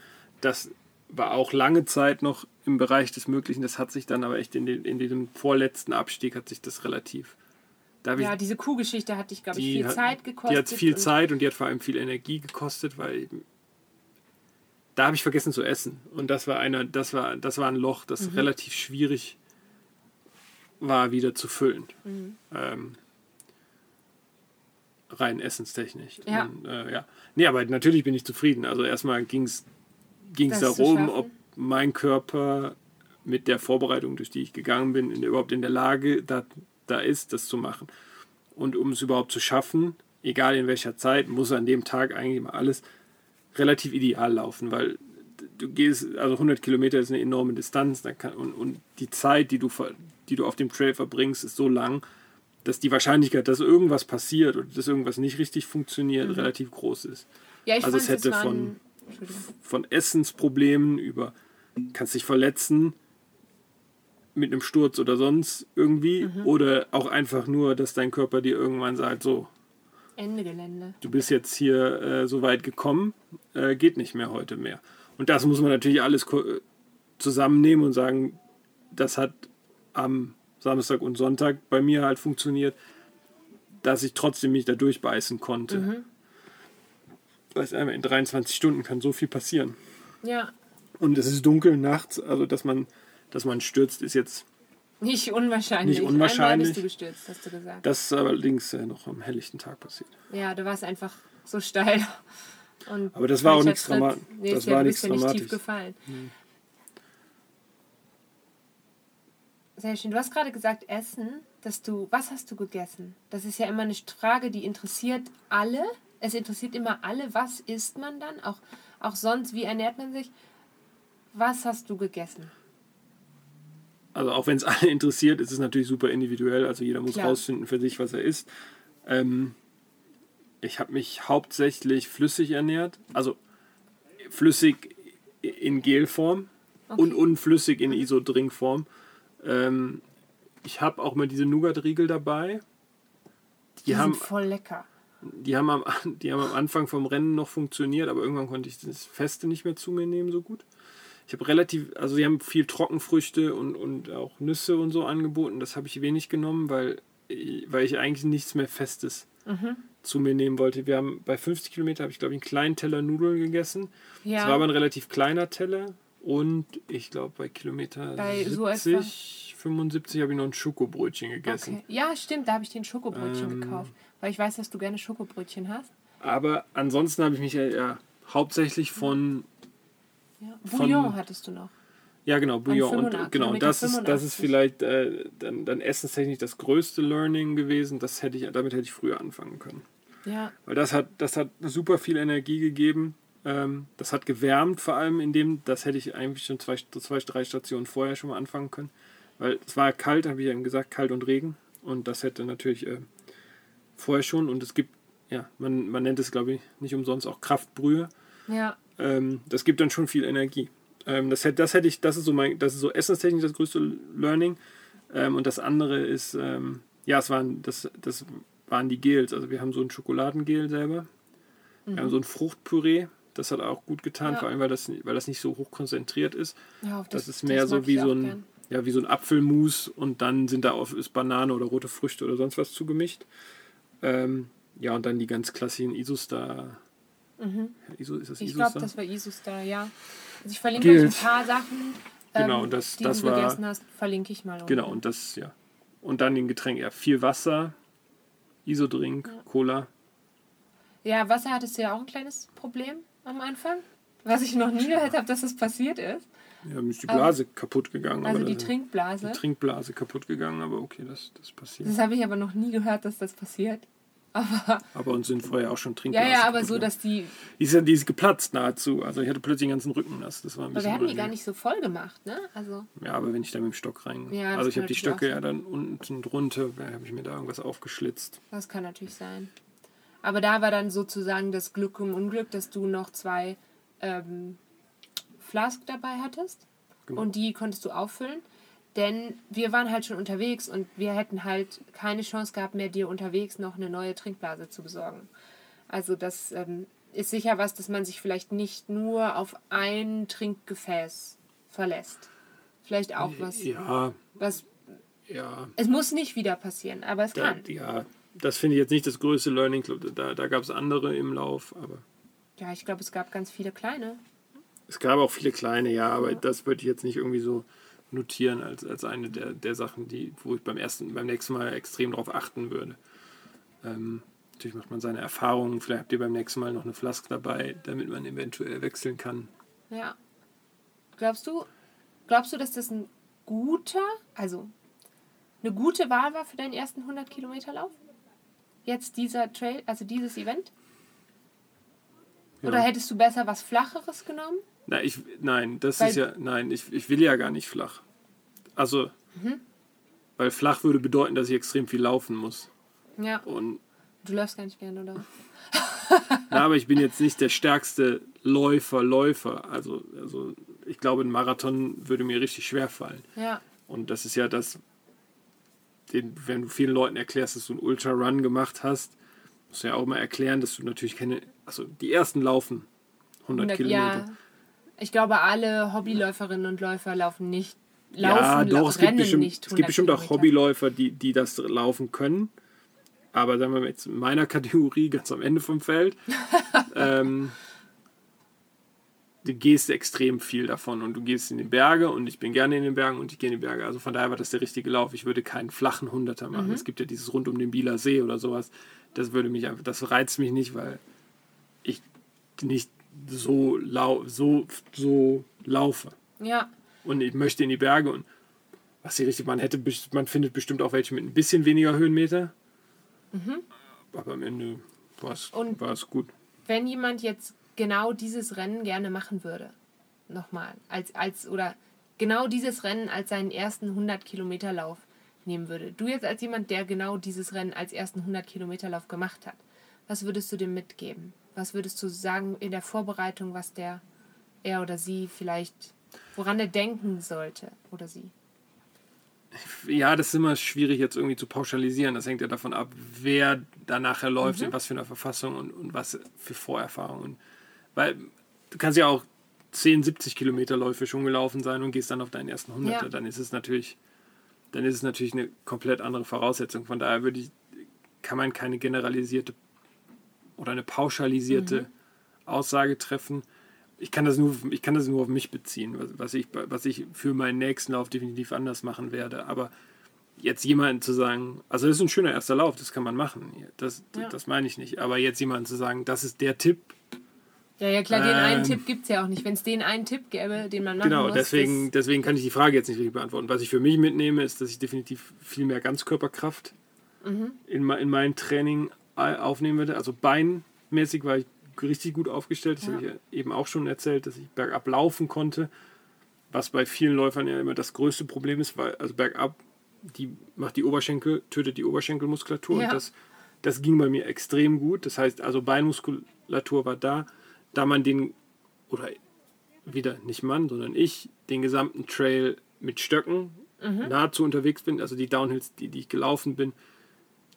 Das war auch lange Zeit noch im Bereich des Möglichen. Das hat sich dann aber echt in, den, in diesem vorletzten Abstieg hat sich das relativ. Da Ja, ich, diese Kuhgeschichte hat dich, glaube ich, viel hat- Zeit gekostet. Die hat viel und- Zeit und die hat vor allem viel Energie gekostet, weil da habe ich vergessen zu essen. Und das war einer, das war, das war ein Loch, das Mhm. relativ schwierig war, wieder zu füllen. Mhm. Ähm, rein essenstechnisch. Ja. Und, äh, ja. Nee, aber natürlich bin ich zufrieden. Also erstmal ging es darum, ob mein Körper mit der Vorbereitung, durch die ich gegangen bin, in, überhaupt in der Lage da, da ist, das zu machen. Und um es überhaupt zu schaffen, egal in welcher Zeit, muss an dem Tag eigentlich immer alles relativ ideal laufen, weil du gehst, also 100 Kilometer ist eine enorme Distanz kann, und, und die Zeit, die du, die du auf dem Trail verbringst, ist so lang, dass die Wahrscheinlichkeit, dass irgendwas passiert oder dass irgendwas nicht richtig funktioniert, relativ groß ist. Ja, ich Also es hätte von-. Von Essensproblemen über, kannst dich verletzen mit einem Sturz oder sonst irgendwie oder auch einfach nur, dass dein Körper dir irgendwann sagt, so, Ende Gelände. du bist jetzt hier äh, so weit gekommen, äh, geht nicht mehr heute mehr. Und das muss man natürlich alles zusammennehmen und sagen, das hat am Samstag und Sonntag bei mir halt funktioniert, dass ich trotzdem mich da durchbeißen konnte. Weißt du, einmal in 23 Stunden kann so viel passieren. Ja, Und es ist dunkel nachts, also dass man, dass man stürzt, ist jetzt, nicht unwahrscheinlich. Nicht unwahrscheinlich. Einmal bist du gestürzt, hast du gesagt. das ist allerdings noch am helllichten Tag passiert. Ja, du warst einfach so steil. Und Aber das war auch nichts Tritt. Drama- Nee, das war nichts ja nicht tief Dramatisches. gefallen. Sehr schön. Du hast gerade gesagt, Essen, dass du. Was hast du gegessen? Das ist ja immer eine Frage, die interessiert alle. Es interessiert immer alle, was isst man dann? Auch, auch sonst, wie ernährt man sich? Was hast du gegessen? Also auch wenn es alle interessiert, ist es natürlich super individuell. Also jeder muss Klar. rausfinden für sich, was er isst. Ähm, ich habe mich hauptsächlich flüssig ernährt. Also flüssig in Gelform und unflüssig in Isodrinkform. Ähm, ich habe auch mal diese Nougat-Riegel dabei. Die, Die haben, sind voll lecker. die, haben am, die haben am Anfang vom Rennen noch funktioniert, aber irgendwann konnte ich das Feste nicht mehr zu mir nehmen so gut. Ich habe relativ, also sie haben viel Trockenfrüchte und, und auch Nüsse und so angeboten. Das habe ich wenig genommen, weil, weil ich eigentlich nichts mehr Festes Mhm. zu mir nehmen wollte. Wir haben bei 50 Kilometer habe ich glaube ich einen kleinen Teller Nudeln gegessen. Ja. Es war aber ein relativ kleiner Teller und ich glaube bei Kilometer Bei so 70, 75 habe ich noch ein Schokobrötchen gegessen. Okay. Ja, stimmt, da habe ich den Schokobrötchen Ähm. gekauft. Weil ich weiß, dass du gerne Schokobrötchen hast. Aber ansonsten habe ich mich ja, ja hauptsächlich von Ja. Von- Bouillon hattest du noch. Ja, genau, Bouillon. 85, Und genau, das ist, das ist 85. vielleicht äh, dann, dann essenstechnisch das größte Learning gewesen. Das hätte ich, damit hätte ich früher anfangen können. Ja, Weil das hat, das hat super viel Energie gegeben. Ähm, das hat gewärmt, vor allem in dem, das hätte ich eigentlich schon zwei, zwei, drei Stationen vorher schon mal anfangen können. Weil es war kalt, habe ich eben gesagt, kalt und Regen. Und das hätte natürlich äh, vorher schon. Und es gibt, ja, man, man nennt es, glaube ich, nicht umsonst auch Kraftbrühe. ja. Ähm, das gibt dann schon viel Energie. Ähm, das, hätte, das hätte ich, das ist so mein, das ist so essenstechnisch das größte Learning. Ähm, und das andere ist, ähm, ja, es waren, das, das waren die Gels. Also wir haben so ein Schokoladengel selber. Wir haben so ein Fruchtpüree. Das hat auch gut getan, Mhm. Ja. vor allem weil das, weil das nicht so hoch konzentriert ist. Ja, auf Das, ist mehr mag so wie so ein, gern. ja, wie so ein Apfelmus und dann sind da auf ist Banane oder rote Früchte oder sonst was zugemischt. Ähm, ja, und dann die ganz klassischen Isustar. Iso, ist das Mhm. Ich glaube, das war Isustar, ja. Also ich verlinke euch ein Gilt. paar Sachen, Genau, ähm, und das- die das du war- gegessen hast, verlinke ich mal. unten. Genau, und das, ja. Und dann den Getränk, ja, viel Wasser, Isodrink, Cola. Ja, Wasser hattest du ja auch ein kleines Problem am Anfang. Was ich noch nie gehört habe, dass das passiert ist. Ja, mir ist die Aber- Blase kaputt gegangen. Also aber die Trinkblase. die Trinkblase kaputt gegangen, aber okay, das, das passiert. Das habe ich aber noch nie gehört, dass das passiert. Aber Aber uns sind vorher auch schon ja, Trinkblasen. ja, aber so, dass die. Die ist, ja- die ist geplatzt nahezu. Also ich hatte plötzlich den ganzen Rücken nass. Das war ein Aber wir haben die gar nicht so voll gemacht, ne? Also. Ja, aber wenn ich da mit dem Stock rein. Ja, also ich habe die Stöcke ja dann unten drunter, da habe ich mir da irgendwas aufgeschlitzt. Das kann natürlich sein. Aber da war dann sozusagen das Glück im Unglück, dass du noch zwei ähm, Flask dabei hattest. Genau. Und die konntest du auffüllen. Denn wir waren halt schon unterwegs und wir hätten halt keine Chance gehabt mehr, dir unterwegs noch eine neue Trinkblase zu besorgen. Also das ähm, ist sicher was, dass man sich vielleicht nicht nur auf ein Trinkgefäß verlässt. Vielleicht auch was, Ja, was. ja. Es muss nicht wieder passieren, aber es Da, kann. ja, das finde ich jetzt nicht das größte Learning. Da, da gab es andere im Lauf, aber Ja, ich glaube, es gab ganz viele kleine. es gab auch viele kleine, ja, aber das würde ich jetzt nicht irgendwie so notieren als, als eine der, der Sachen, die, wo ich beim ersten, beim nächsten Mal extrem darauf achten würde. Ähm, natürlich macht man seine Erfahrungen, vielleicht habt ihr beim nächsten Mal noch eine Flaske dabei, damit man eventuell wechseln kann. Ja. Glaubst du, glaubst du, dass das ein guter, also eine gute Wahl war für deinen ersten 100 Kilometer Lauf? Jetzt dieser Trail, also dieses Event? Oder Ja. hättest du besser was Flacheres genommen? Na, ich, nein, das Weil- ist ja, nein, ich, ich will ja gar nicht flach. Also, Mhm. weil flach würde bedeuten, dass ich extrem viel laufen muss. Ja. Und, Du läufst gar nicht gerne, oder? na, aber ich bin jetzt nicht der stärkste Läufer, Läufer. Also, also, ich glaube, ein Marathon würde mir richtig schwer fallen. Ja. Und das ist ja das, den, wenn du vielen Leuten erklärst, dass du einen Ultra-Run gemacht hast, musst du ja auch mal erklären, dass du natürlich keine, also die ersten laufen 100, 100 Kilometer. Ja. Ich glaube, alle Hobbyläuferinnen und Läufer laufen nicht. Laufen, ja, doch, es gibt, bestimmt, es gibt 100 bestimmt auch. Hobbyläufer, die, die das laufen können. Aber sagen wir mal jetzt in meiner Kategorie, ganz am Ende vom Feld, ähm, du gehst extrem viel davon und du gehst in die Berge und ich bin gerne in den Bergen und ich gehe in die Berge. Also von daher war das der richtige Lauf. Ich würde keinen flachen Hunderter machen. Mhm. Es gibt ja dieses rund um den Bieler See oder sowas. Das würde mich einfach, das reizt mich nicht, weil ich nicht so, lau so, so laufe Ja. und ich möchte in die Berge und was hier richtig, man hätte, man findet bestimmt auch welche mit ein bisschen weniger Höhenmeter. Aber am Ende war es, Mhm. Und- war es gut. wenn jemand jetzt genau dieses Rennen gerne machen würde, nochmal, als, als, oder genau dieses Rennen als seinen ersten 100 Kilometer Lauf nehmen würde, du jetzt als jemand, der genau dieses Rennen als ersten 100 Kilometer Lauf gemacht hat, was würdest du dem mitgeben? Was würdest du sagen in der Vorbereitung, was der, er oder sie vielleicht, woran er denken sollte oder sie? Ja, das ist immer schwierig jetzt irgendwie zu pauschalisieren. Das hängt ja davon ab, wer da nachher läuft, in was für einer Verfassung und, und was für Vorerfahrungen. Weil du kannst ja auch 10, 70 Kilometer Läufe schon gelaufen sein und gehst dann auf deinen ersten 100 Ja. Dann ist es natürlich, dann ist es natürlich eine komplett andere Voraussetzung. Von daher würde ich, kann man keine generalisierte oder eine pauschalisierte Aussage treffen. Ich kann das nur, ich kann das nur auf mich beziehen, was, was, ich, was ich für meinen nächsten Lauf definitiv anders machen werde. Aber jetzt jemanden zu sagen, also das ist ein schöner erster Lauf, das kann man machen. Das, Ja. das meine ich nicht. Aber jetzt jemanden zu sagen, das ist der Tipp, Ja, ja, klar, den einen Ähm, Tipp gibt es ja auch nicht. Wenn es den einen Tipp gäbe, den man machen Genau, muss. deswegen, deswegen kann ich die Frage jetzt nicht richtig beantworten. Was ich für mich mitnehme, ist, dass ich definitiv viel mehr Ganzkörperkraft Mhm. in, in mein Training aufnehmen werde. Also beinmäßig war ich richtig gut aufgestellt. Das Ja. habe ich ja eben auch schon erzählt, dass ich bergab laufen konnte. Was bei vielen Läufern ja immer das größte Problem ist, weil also bergab die macht die Oberschenkel, tötet die Oberschenkelmuskulatur Ja. und das, das ging bei mir extrem gut. Das heißt, also Beinmuskulatur war da, da man den oder wieder nicht Mann, sondern ich, den gesamten Trail mit Stöcken nahezu unterwegs bin, also die Downhills, die, die ich gelaufen bin,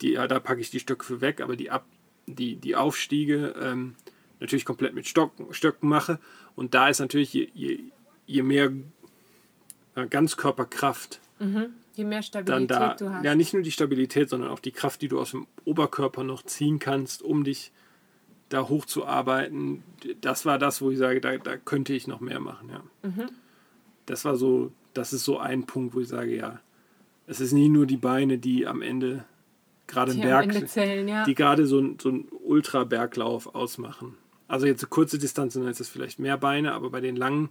die, ja, da packe ich die Stöcke für weg, aber die, Ab, die, die Aufstiege ähm, natürlich komplett mit Stocken, Stöcken mache. Und da ist natürlich, je, je, je mehr ja, Ganzkörperkraft, Mhm. Je mehr Stabilität da, du hast. ja nicht nur die Stabilität, sondern auch die Kraft, die du aus dem Oberkörper noch ziehen kannst, um dich da hochzuarbeiten. Das war das, wo ich sage, da, da könnte ich noch mehr machen. Ja. Mhm. Das war so, das ist so ein Punkt, wo ich sage, ja, es ist nie nur die Beine, die am Ende gerade am Berg, zählen, ja. die gerade so, ein- so einen Ultraberglauf ausmachen. Also jetzt so kurze Distanzen, dann ist es vielleicht mehr Beine, aber bei den langen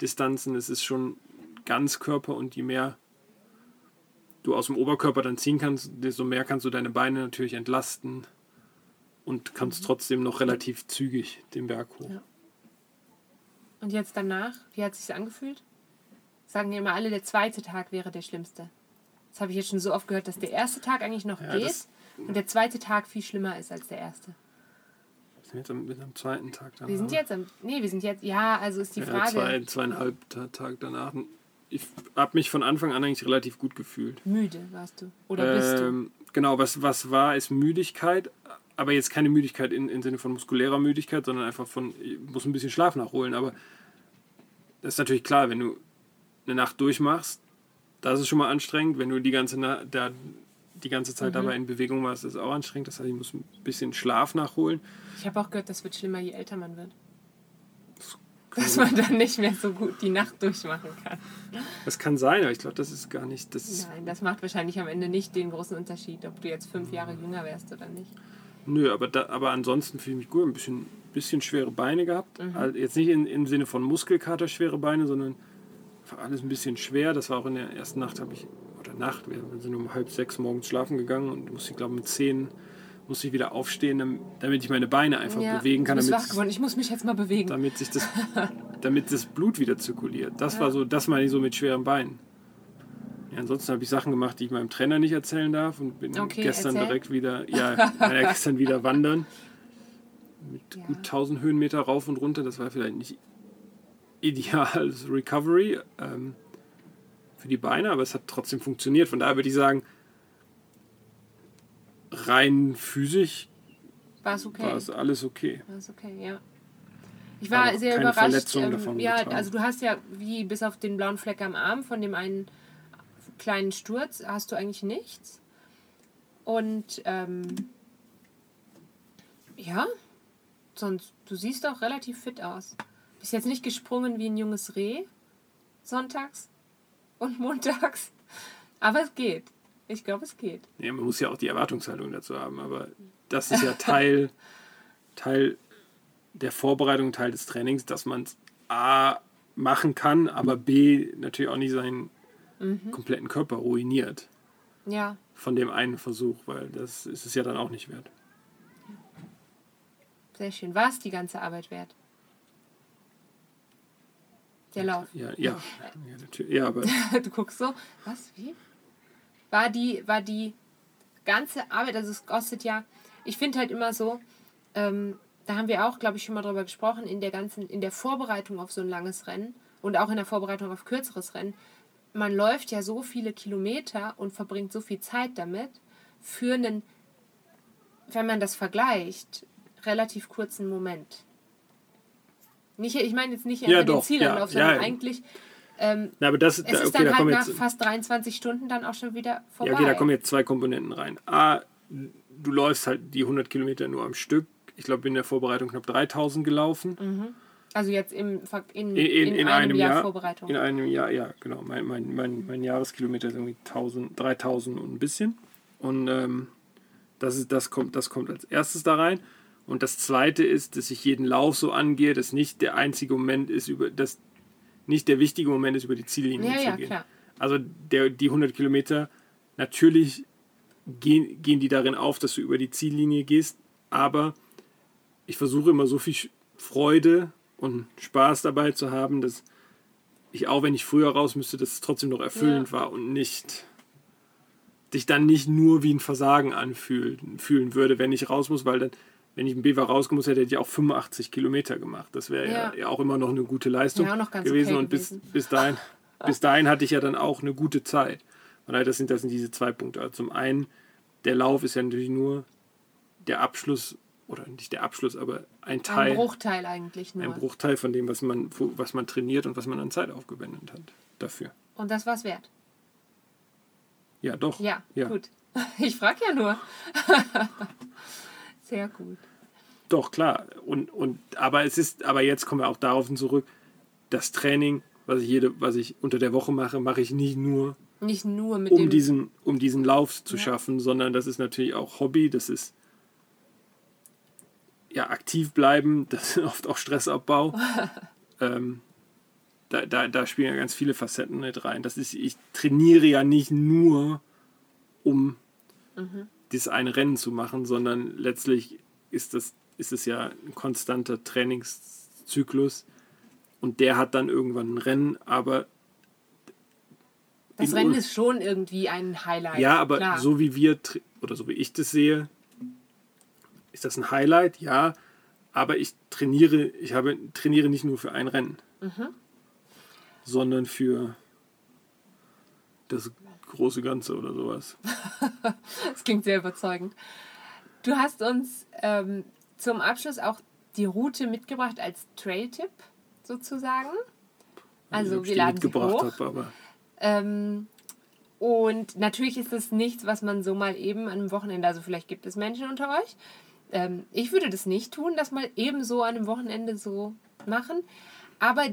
Distanzen ist es schon Ganzkörper und je mehr du aus dem Oberkörper dann ziehen kannst, desto mehr kannst du deine Beine natürlich entlasten und kannst trotzdem noch relativ zügig den Berg hoch. Ja. Und jetzt danach, wie hat es sich angefühlt? Sagen ja immer alle, der zweite Tag wäre der schlimmste. Das habe ich jetzt schon so oft gehört, dass der erste Tag eigentlich noch Ja, geht und der zweite Tag viel schlimmer ist als der erste. Wir sind jetzt am, sind am zweiten Tag danach. Wir sind jetzt am. Nee, wir sind jetzt. Ja, also ist die ja, Frage. zwei, zweieinhalb Ta- Tag danach. Ich habe mich von Anfang an eigentlich relativ gut gefühlt. Müde warst du. Oder bist du? Ähm, Genau, was, was war, ist Müdigkeit, aber jetzt keine Müdigkeit in, im Sinne von muskulärer Müdigkeit, sondern einfach von, ich muss ein bisschen Schlaf nachholen. Aber das ist natürlich klar, wenn du eine Nacht durchmachst, das ist schon mal anstrengend. Wenn du die ganze, Na da, die ganze Zeit Mhm. dabei in Bewegung warst, ist es auch anstrengend. Das heißt, ich muss ein bisschen Schlaf nachholen. Ich habe auch gehört, das wird schlimmer, je älter man wird. Dass man dann nicht mehr so gut die Nacht durchmachen kann. Das kann sein, aber ich glaube, das ist gar nicht. Das Nein, das macht wahrscheinlich am Ende nicht den großen Unterschied, ob du jetzt fünf Jahre jünger wärst oder nicht. Nö, aber, da, aber ansonsten fühle ich mich gut. Ein bisschen, bisschen schwere Beine gehabt. Also jetzt nicht in, im Sinne von Muskelkater schwere Beine, sondern einfach alles ein bisschen schwer. Das war auch in der ersten Nacht, habe ich, oder Nacht, wir sind um halb sechs morgens schlafen gegangen und musste, ich glaube, mit zehn musste ich wieder aufstehen, dam- damit ich meine Beine einfach bewegen kann, bist damit, wach geworden. Ich muss mich jetzt mal bewegen. damit, sich das, damit das Blut wieder zirkuliert. Das war so, das meine ich so mit schweren Beinen. Ja, ansonsten habe ich Sachen gemacht, die ich meinem Trainer nicht erzählen darf und bin Okay, gestern erzähl. direkt wieder, ja, ja, gestern wieder wandern mit Ja. gut 1000 Höhenmeter rauf und runter. Das war vielleicht nicht ideal als Recovery ähm, für die Beine, aber es hat trotzdem funktioniert. Von daher würde ich sagen, rein physisch War es okay? war es alles okay. War es okay, ja. Ich war Aber sehr keine überrascht. Verletzungen Ähm, davon ja, getragen. also du hast ja, wie bis auf den blauen Fleck am Arm von dem einen kleinen Sturz, hast du eigentlich nichts. Und ähm, ja, sonst, du siehst auch relativ fit aus. Bist jetzt nicht gesprungen wie ein junges Reh, sonntags und montags. Aber es geht. Ich glaube, es geht. Ja, man muss ja auch die Erwartungshaltung dazu haben, aber das ist ja Teil, Teil der Vorbereitung, Teil des Trainings, dass man es A machen kann, aber B natürlich auch nicht seinen kompletten Körper ruiniert Ja, von dem einen Versuch, weil das ist es ja dann auch nicht wert. sehr schön. War es die ganze Arbeit wert? Der Lauf. Ja, ja, ja, natürlich, ja aber du guckst so, was, wie? War die, war die ganze Arbeit, also es kostet ja, ich finde halt immer so, ähm, da haben wir auch, glaube ich, schon mal drüber gesprochen, in der ganzen, in der Vorbereitung auf so ein langes Rennen und auch in der Vorbereitung auf kürzeres Rennen, man läuft ja so viele Kilometer und verbringt so viel Zeit damit für einen, wenn man das vergleicht, relativ kurzen Moment. Nicht, ich meine jetzt nicht Ja, an den doch, Zielanlauf, ja, sondern ja. eigentlich ähm, na, aber das, es da, ist okay, dann da halt nach jetzt, fast 23 Stunden dann auch schon wieder vorbei. ja, okay, da kommen jetzt zwei Komponenten rein. A, du läufst halt die 100 Kilometer nur am Stück. Ich glaube, in der Vorbereitung knapp 3000 gelaufen. also jetzt im, in, In, in, in, einem, Jahr, Vorbereitung. In einem Jahr, ja, genau. Mein, mein, mein, mein Jahreskilometer ist irgendwie 1000, 3000 und ein bisschen. Und ähm, das, ist, das, kommt, das kommt als erstes da rein. Und das zweite ist, dass ich jeden Lauf so angehe, dass nicht der einzige Moment ist, über dass nicht der wichtige Moment ist, über die Ziellinie ja, zu ja, gehen. klar. Also der, die 100 Kilometer, natürlich gehen, gehen die darin auf, dass du über die Ziellinie gehst, aber ich versuche immer so viel Freude und Spaß dabei zu haben, dass ich auch, wenn ich früher raus müsste, dass es trotzdem noch erfüllend war und nicht sich dann nicht nur wie ein Versagen anfühlen fühlen würde, wenn ich raus muss, weil dann, wenn ich im Bever rausgemusst hätte, hätte ich auch 85 Kilometer gemacht. Das wäre ja. Ja. Auch immer noch eine gute Leistung Ja, gewesen. okay und bis, gewesen. bis, dahin, bis dahin hatte ich ja dann auch eine gute Zeit. Daher, das sind, das sind diese zwei Punkte. Also zum einen der Lauf ist ja natürlich nur der Abschluss, oder nicht der Abschluss, aber ein Teil. Ein Bruchteil eigentlich nur. Ein Bruchteil von dem, was man, was man trainiert und was man an Zeit aufgewendet hat dafür. Und das war's wert. Ja, doch. Ja, ja. gut. Ich frage ja nur. Sehr gut. Doch, klar. Und, und, aber es ist, aber jetzt kommen wir auch darauf zurück, das Training, was ich jede, was ich unter der Woche mache, mache ich nicht nur, nicht nur mit um diesen, um diesen Lauf zu ja. schaffen, sondern das ist natürlich auch Hobby, das ist ja aktiv bleiben, das ist oft auch Stressabbau. ähm, da, da, da spielen ja ganz viele Facetten mit rein. Das ist, ich trainiere ja nicht nur, um mhm. Dieses eine Rennen zu machen, sondern letztlich ist das ist es ja ein konstanter Trainingszyklus und der hat dann irgendwann ein Rennen, aber das Rennen ist schon irgendwie ein Highlight. Ja, aber klar. so wie wir oder so wie ich das sehe, ist das ein Highlight, ja, aber ich trainiere, ich habe trainiere nicht nur für ein Rennen. Mhm sondern für das große Ganze oder sowas. das klingt sehr überzeugend. Du hast uns ähm, zum Abschluss auch die Route mitgebracht als Trail-Tipp sozusagen. Also, also wir laden sie hoch. Hab, aber ähm, und natürlich ist es nichts, was man so mal eben an einem Wochenende, also vielleicht gibt es Menschen unter euch. Ähm, ich würde das nicht tun, das mal eben so an einem Wochenende so machen. Aber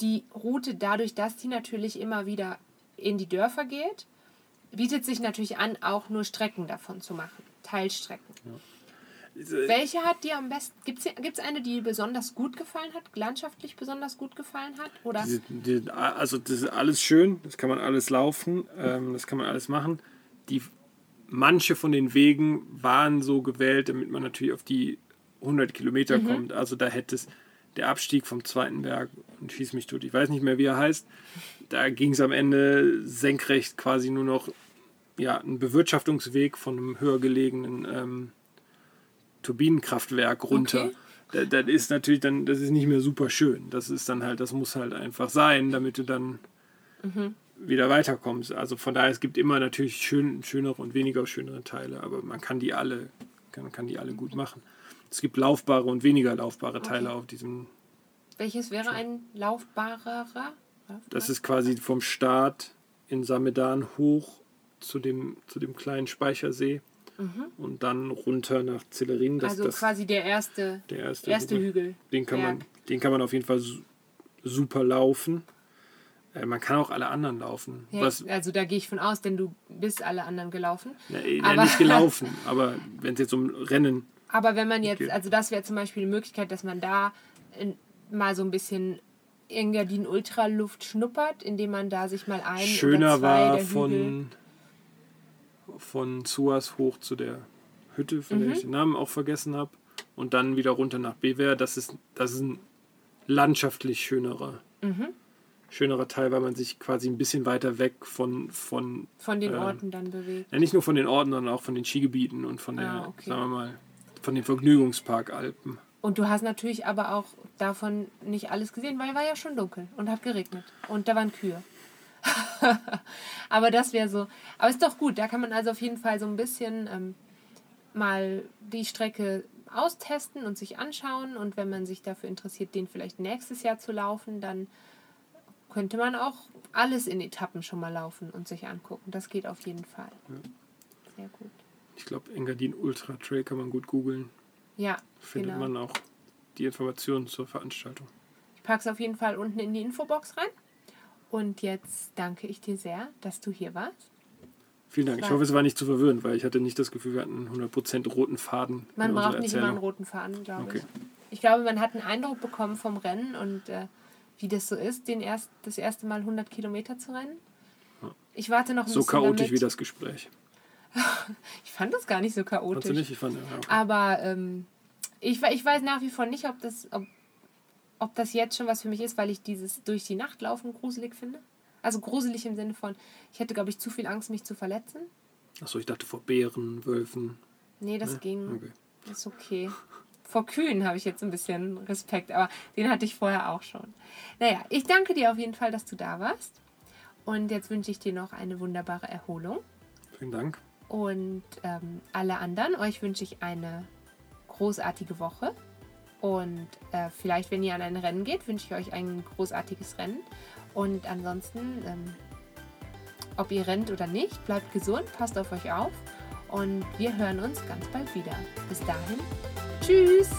die Route dadurch, dass die natürlich immer wieder in die Dörfer geht, bietet sich natürlich an, auch nur Strecken davon zu machen, Teilstrecken. Ja. Welche hat dir am besten? Gibt es eine, die besonders gut gefallen hat, landschaftlich besonders gut gefallen hat? Oder? Die, die, also das ist alles schön, das kann man alles laufen, ähm, das kann man alles machen. Die, manche von den Wegen waren so gewählt, damit man natürlich auf die 100 Kilometer mhm. kommt. Also da hätte es der Abstieg vom zweiten Berg und schieß mich tot. Ich weiß nicht mehr, wie er heißt. Da ging es am Ende senkrecht quasi nur noch ja, ein Bewirtschaftungsweg von einem höher gelegenen ähm, Turbinenkraftwerk runter. Okay. Das, das ist natürlich dann, das ist nicht mehr super schön. Das ist dann halt, das muss halt einfach sein, damit du dann mhm. wieder weiterkommst. Also von daher, es gibt immer natürlich schön, schönere und weniger schönere Teile, aber man kann die alle, kann, kann die alle gut machen. Es gibt laufbare und weniger laufbare Teile okay. auf diesem. Welches wäre ein laufbarer? Das ist quasi vom Start in Samedan hoch zu dem, zu dem kleinen Speichersee mhm. und dann runter nach Zillerin. Das, also das, quasi der erste, der erste, erste Hügel. Den kann, man, den kann man auf jeden Fall super laufen. Äh, man kann auch alle anderen laufen. Ja, also da gehe ich von aus, denn du bist alle anderen gelaufen. Ja, aber nicht gelaufen, aber wenn es jetzt um Rennen aber wenn man jetzt, okay. also das wäre zum Beispiel eine Möglichkeit, dass man da in, mal so ein bisschen Engadin Ultraluft schnuppert, indem man da sich mal ein Schöner oder zwei war der von, von Suas hoch zu der Hütte, von mhm. der ich den Namen auch vergessen habe, und dann wieder runter nach Bewer. Das ist, das ist ein landschaftlich schönerer, mhm. schönerer Teil, weil man sich quasi ein bisschen weiter weg von von, von den äh, Orten dann bewegt. Ja, nicht nur von den Orten, sondern auch von den Skigebieten und von der, ah, okay. sagen wir mal, von den Vergnügungsparkalpen. Und du hast natürlich aber auch davon nicht alles gesehen, weil war ja schon dunkel und hat geregnet. Und da waren Kühe. aber das wäre so. Aber ist doch gut, da kann man also auf jeden Fall so ein bisschen ähm, mal die Strecke austesten und sich anschauen. Und wenn man sich dafür interessiert, den vielleicht nächstes Jahr zu laufen, dann könnte man auch alles in Etappen schon mal laufen und sich angucken. Das geht auf jeden Fall. Ja. Sehr gut. Ich glaube, Engadin Ultra Trail kann man gut googeln. Ja, Findet genau. man auch die Informationen zur Veranstaltung. Ich packe es auf jeden Fall unten in die Infobox rein. Und jetzt danke ich dir sehr, dass du hier warst. Vielen Dank. Ich hoffe, es war nicht zu verwirrend, weil ich hatte nicht das Gefühl, wir hatten einen 100% roten Faden. Man braucht nicht immer einen roten Faden, glaube okay. ich. Ich glaube, man hat einen Eindruck bekommen vom Rennen und äh, wie das so ist, den erst, das erste Mal 100 Kilometer zu rennen. Ich warte noch ein so bisschen. So chaotisch damit. wie das Gespräch. ich fand das gar nicht so chaotisch. du nicht? Ich fand, ja, okay. Aber ähm, ich, ich weiß nach wie vor nicht, ob das, ob, ob das jetzt schon was für mich ist, weil ich dieses durch die Nacht laufen gruselig finde. Also gruselig im Sinne von, ich hätte, glaube ich, zu viel Angst, mich zu verletzen. Achso, ich dachte vor Bären, Wölfen. Nee, das ne? ging. Okay. Ist okay. Vor Kühen habe ich jetzt ein bisschen Respekt, aber den hatte ich vorher auch schon. Naja, ich danke dir auf jeden Fall, dass du da warst. Und jetzt wünsche ich dir noch eine wunderbare Erholung. Vielen Dank. Und ähm, alle anderen, euch wünsche ich eine großartige Woche. Und äh, vielleicht, wenn ihr an ein Rennen geht, wünsche ich euch ein großartiges Rennen. Und ansonsten, ähm, ob ihr rennt oder nicht, bleibt gesund, passt auf euch auf. Und wir hören uns ganz bald wieder. Bis dahin, tschüss!